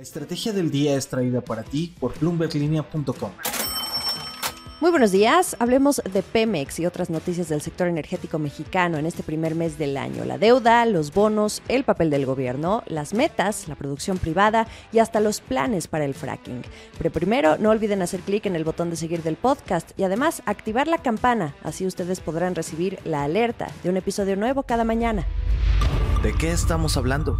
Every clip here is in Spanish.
La estrategia del día es traída para ti por bloomberglinea.com. Muy buenos días. Hablemos de Pemex y otras noticias del sector energético mexicano en este primer mes del año. La deuda, los bonos, el papel del gobierno, las metas, la producción privada y hasta los planes para el fracking. Pero primero, no olviden hacer clic en el botón de seguir del podcast y además activar la campana. Así ustedes podrán recibir la alerta de un episodio nuevo cada mañana. ¿De qué estamos hablando?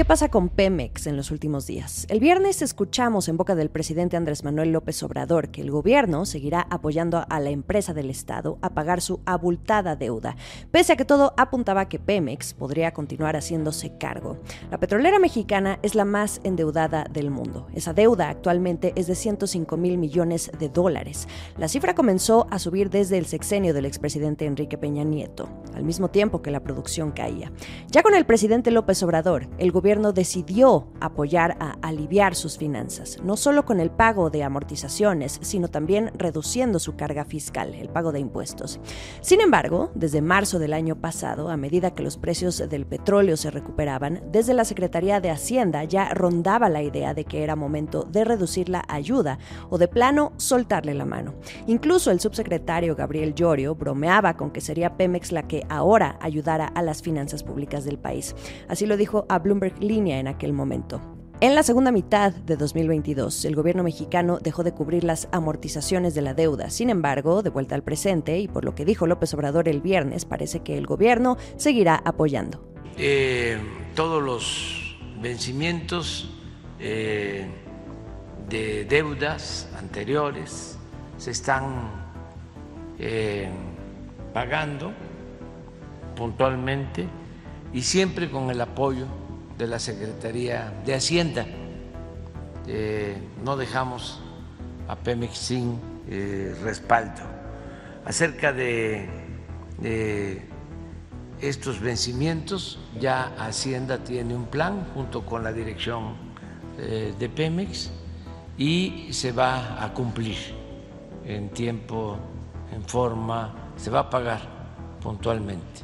¿Qué pasa con Pemex en los últimos días? El viernes escuchamos en boca del presidente Andrés Manuel López Obrador que el gobierno seguirá apoyando a la empresa del Estado a pagar su abultada deuda, pese a que todo apuntaba que Pemex podría continuar haciéndose cargo. La petrolera mexicana es la más endeudada del mundo. Esa deuda actualmente es de 105 mil millones de dólares. La cifra comenzó a subir desde el sexenio del expresidente Enrique Peña Nieto, al mismo tiempo que la producción caía. Ya con el presidente López Obrador, el gobierno decidió apoyar a aliviar sus finanzas, no solo con el pago de amortizaciones, sino también reduciendo su carga fiscal, el pago de impuestos. Sin embargo, desde marzo del año pasado, a medida que los precios del petróleo se recuperaban, desde la Secretaría de Hacienda ya rondaba la idea de que era momento de reducir la ayuda o de plano soltarle la mano. Incluso el subsecretario Gabriel Llorio bromeaba con que sería Pemex la que ahora ayudara a las finanzas públicas del país. Así lo dijo a Bloomberg línea en aquel momento. En la segunda mitad de 2022, el gobierno mexicano dejó de cubrir las amortizaciones de la deuda. Sin embargo, de vuelta al presente, y por lo que dijo López Obrador el viernes, parece que el gobierno seguirá apoyando. Eh, todos los vencimientos eh, de deudas anteriores se están eh, pagando puntualmente y siempre con el apoyo de la Secretaría de Hacienda. Eh, no dejamos a Pemex sin eh, respaldo. Acerca de, estos vencimientos, ya Hacienda tiene un plan junto con la dirección eh, de Pemex y se va a cumplir en tiempo, en forma, se va a pagar puntualmente.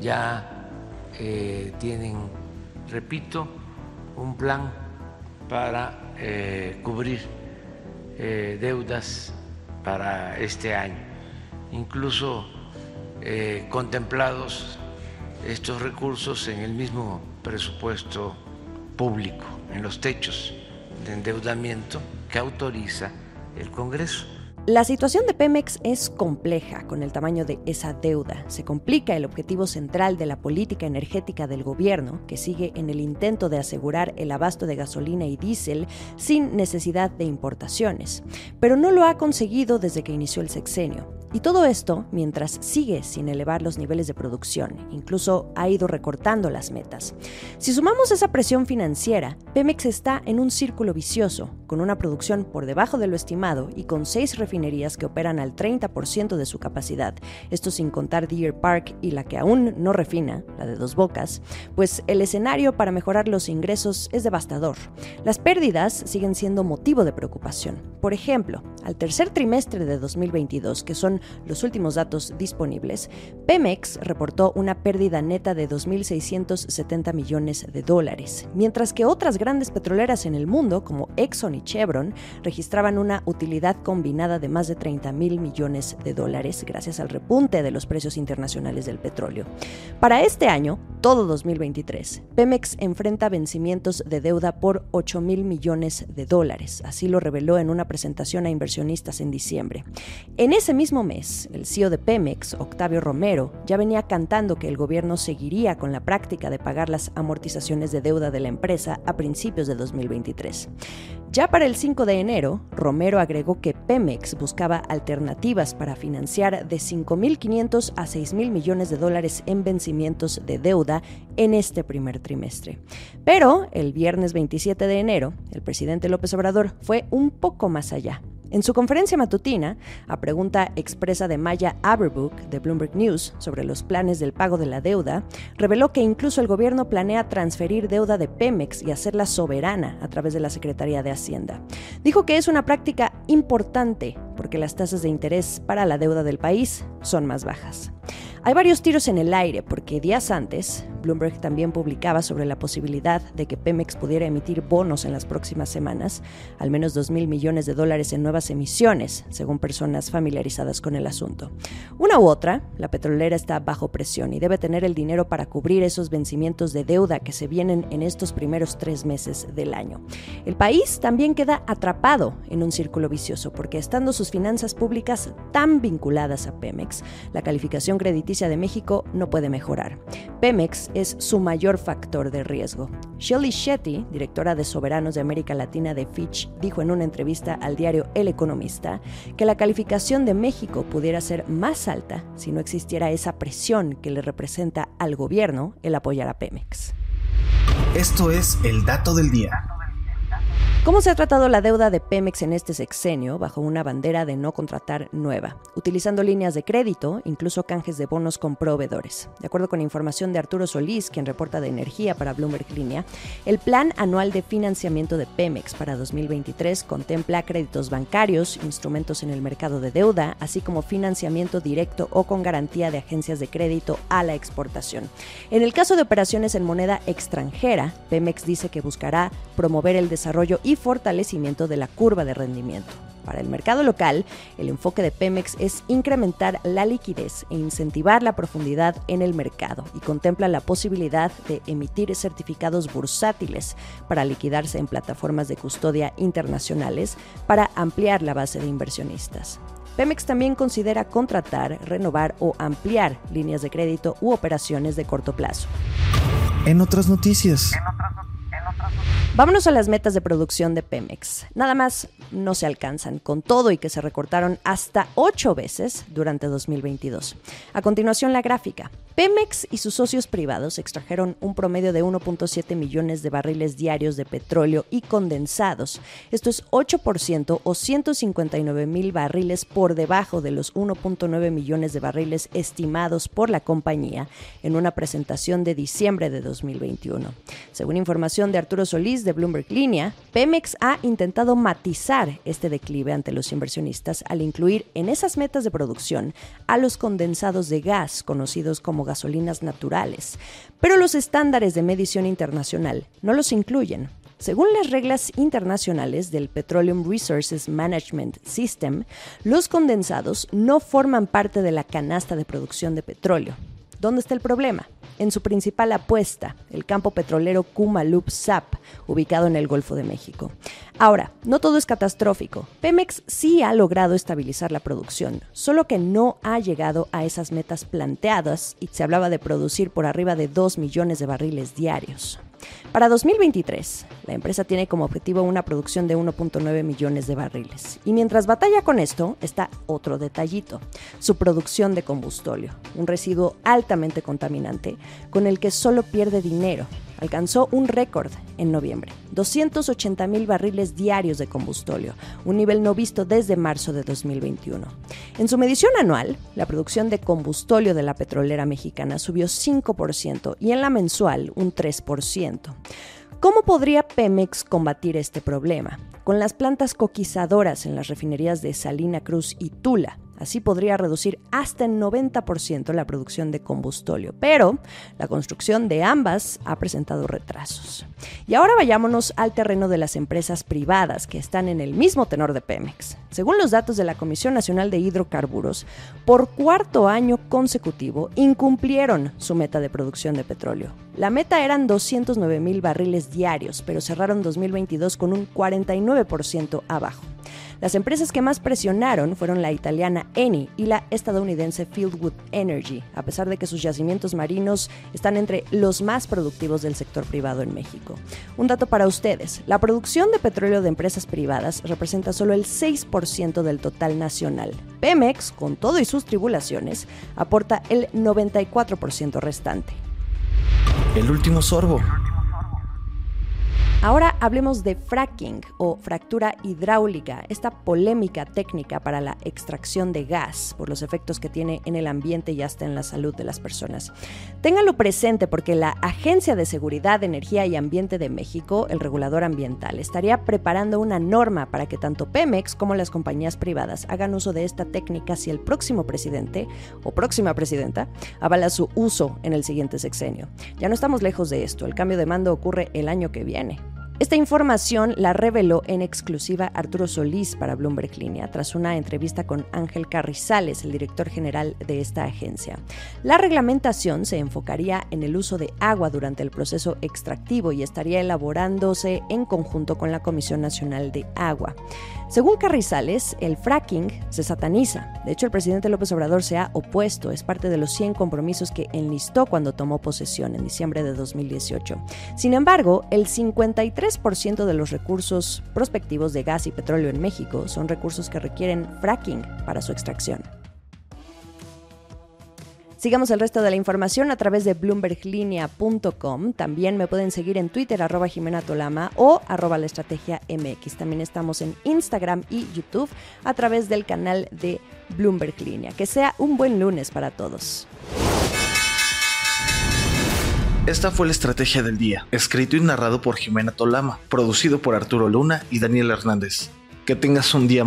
Ya tienen repito, un plan para eh, cubrir eh, deudas para este año, incluso eh, contemplados estos recursos en el mismo presupuesto público, en los techos de endeudamiento que autoriza el Congreso. La situación de Pemex es compleja con el tamaño de esa deuda. Se complica el objetivo central de la política energética del gobierno, que sigue en el intento de asegurar el abasto de gasolina y diésel sin necesidad de importaciones. Pero no lo ha conseguido desde que inició el sexenio. Y todo esto mientras sigue sin elevar los niveles de producción, incluso ha ido recortando las metas. Si sumamos esa presión financiera, Pemex está en un círculo vicioso, con una producción por debajo de lo estimado y con seis refinerías que operan al 30% de su capacidad, esto sin contar Deer Park y la que aún no refina, la de Dos Bocas, pues el escenario para mejorar los ingresos es devastador. Las pérdidas siguen siendo motivo de preocupación. Por ejemplo, al tercer trimestre de 2022, que son los últimos datos disponibles, Pemex reportó una pérdida neta de 2.670 millones de dólares, mientras que otras grandes petroleras en el mundo, como Exxon y Chevron, registraban una utilidad combinada de más de 30 mil millones de dólares gracias al repunte de los precios internacionales del petróleo. Para este año, todo 2023, Pemex enfrenta vencimientos de deuda por 8 mil millones de dólares, así lo reveló en una presentación a inversionistas en diciembre. En ese mismo el CEO de Pemex, Octavio Romero, ya venía cantando que el gobierno seguiría con la práctica de pagar las amortizaciones de deuda de la empresa a principios de 2023. Ya para el 5 de enero, Romero agregó que Pemex buscaba alternativas para financiar de 5.500 a 6.000 millones de dólares en vencimientos de deuda en este primer trimestre. Pero el viernes 27 de enero, el presidente López Obrador fue un poco más allá. En su conferencia matutina, a pregunta expresa de Maya Aberbook de Bloomberg News sobre los planes del pago de la deuda, reveló que incluso el gobierno planea transferir deuda de Pemex y hacerla soberana a través de la Secretaría de Hacienda. Dijo que es una práctica importante porque las tasas de interés para la deuda del país son más bajas. Hay varios tiros en el aire porque días antes, Bloomberg también publicaba sobre la posibilidad de que Pemex pudiera emitir bonos en las próximas semanas, al menos 2 mil millones de dólares en nuevas emisiones, según personas familiarizadas con el asunto. Una u otra, la petrolera está bajo presión y debe tener el dinero para cubrir esos vencimientos de deuda que se vienen en estos primeros tres meses del año. El país también queda atrapado en un círculo vicioso porque estando sus finanzas públicas tan vinculadas a Pemex, la calificación crediticia de México no puede mejorar. Pemex es su mayor factor de riesgo. Shelley Shetty, directora de Soberanos de América Latina de Fitch, dijo en una entrevista al diario El Economista que la calificación de México pudiera ser más alta si no existiera esa presión que le representa al gobierno el apoyar a Pemex. Esto es el dato del día. ¿Cómo se ha tratado la deuda de Pemex en este sexenio bajo una bandera de no contratar nueva, utilizando líneas de crédito, incluso canjes de bonos con proveedores? De acuerdo con información de Arturo Solís, quien reporta de energía para Bloomberg Línea, el plan anual de financiamiento de Pemex para 2023 contempla créditos bancarios, instrumentos en el mercado de deuda, así como financiamiento directo o con garantía de agencias de crédito a la exportación. En el caso de operaciones en moneda extranjera, Pemex dice que buscará promover el desarrollo y fortalecimiento de la curva de rendimiento. Para el mercado local, el enfoque de Pemex es incrementar la liquidez e incentivar la profundidad en el mercado y contempla la posibilidad de emitir certificados bursátiles para liquidarse en plataformas de custodia internacionales para ampliar la base de inversionistas. Pemex también considera contratar, renovar o ampliar líneas de crédito u operaciones de corto plazo. En otras noticias. Vámonos a las metas de producción de Pemex. Nada más no se alcanzan, con todo y que se recortaron hasta ocho veces durante 2022. A continuación, la gráfica. Pemex y sus socios privados extrajeron un promedio de 1.7 millones de barriles diarios de petróleo y condensados. Esto es 8% o 159 mil barriles por debajo de los 1.9 millones de barriles estimados por la compañía en una presentación de diciembre de 2021. Según información de Arturo Solís de Bloomberg Línea, Pemex ha intentado matizar este declive ante los inversionistas al incluir en esas metas de producción a los condensados de gas conocidos como gasolinas naturales, pero los estándares de medición internacional no los incluyen. Según las reglas internacionales del Petroleum Resources Management System, los condensados no forman parte de la canasta de producción de petróleo. ¿Dónde está el problema? En su principal apuesta, el campo petrolero Kumalup Sap, ubicado en el Golfo de México. Ahora, no todo es catastrófico. Pemex sí ha logrado estabilizar la producción, solo que no ha llegado a esas metas planteadas y se hablaba de producir por arriba de 2 millones de barriles diarios. Para 2023, la empresa tiene como objetivo una producción de 1.9 millones de barriles. Y mientras batalla con esto, está otro detallito, su producción de combustóleo, un residuo altamente contaminante con el que solo pierde dinero alcanzó un récord en noviembre, 280 mil barriles diarios de combustóleo, un nivel no visto desde marzo de 2021. En su medición anual, la producción de combustóleo de la petrolera mexicana subió 5% y en la mensual un 3%. ¿Cómo podría Pemex combatir este problema? Con las plantas coquizadoras en las refinerías de Salina Cruz y Tula, Así podría reducir hasta el 90% la producción de combustóleo, pero la construcción de ambas ha presentado retrasos. Y ahora vayámonos al terreno de las empresas privadas que están en el mismo tenor de Pemex. Según los datos de la Comisión Nacional de Hidrocarburos, por cuarto año consecutivo incumplieron su meta de producción de petróleo. La meta eran 209 mil barriles diarios, pero cerraron 2022 con un 49% abajo. Las empresas que más presionaron fueron la italiana Eni y la estadounidense Fieldwood Energy, a pesar de que sus yacimientos marinos están entre los más productivos del sector privado en México. Un dato para ustedes, la producción de petróleo de empresas privadas representa solo el 6% del total nacional. Pemex, con todo y sus tribulaciones, aporta el 94% restante. El último sorbo. Ahora hablemos de fracking o fractura hidráulica, esta polémica técnica para la extracción de gas por los efectos que tiene en el ambiente y hasta en la salud de las personas. Ténganlo presente porque la Agencia de Seguridad, Energía y Ambiente de México, el regulador ambiental, estaría preparando una norma para que tanto Pemex como las compañías privadas hagan uso de esta técnica si el próximo presidente o próxima presidenta avala su uso en el siguiente sexenio. Ya no estamos lejos de esto, el cambio de mando ocurre el año que viene. Esta información la reveló en exclusiva Arturo Solís para Bloomberg Línea tras una entrevista con Ángel Carrizales, el director general de esta agencia. La reglamentación se enfocaría en el uso de agua durante el proceso extractivo y estaría elaborándose en conjunto con la Comisión Nacional de Agua. Según Carrizales, el fracking se sataniza. De hecho, el presidente López Obrador se ha opuesto. Es parte de los 100 compromisos que enlistó cuando tomó posesión en diciembre de 2018. Sin embargo, el 53% de los recursos prospectivos de gas y petróleo en México son recursos que requieren fracking para su extracción. Sigamos el resto de la información a través de bloomberglinea.com. También me pueden seguir en Twitter, arroba Jimena Tolama o arroba la estrategia MX. También estamos en Instagram y YouTube a través del canal de Bloomberg Línea. Que sea un buen lunes para todos. Esta fue la estrategia del día, escrito y narrado por Jimena Tolama, producido por Arturo Luna y Daniel Hernández. Que tengas un día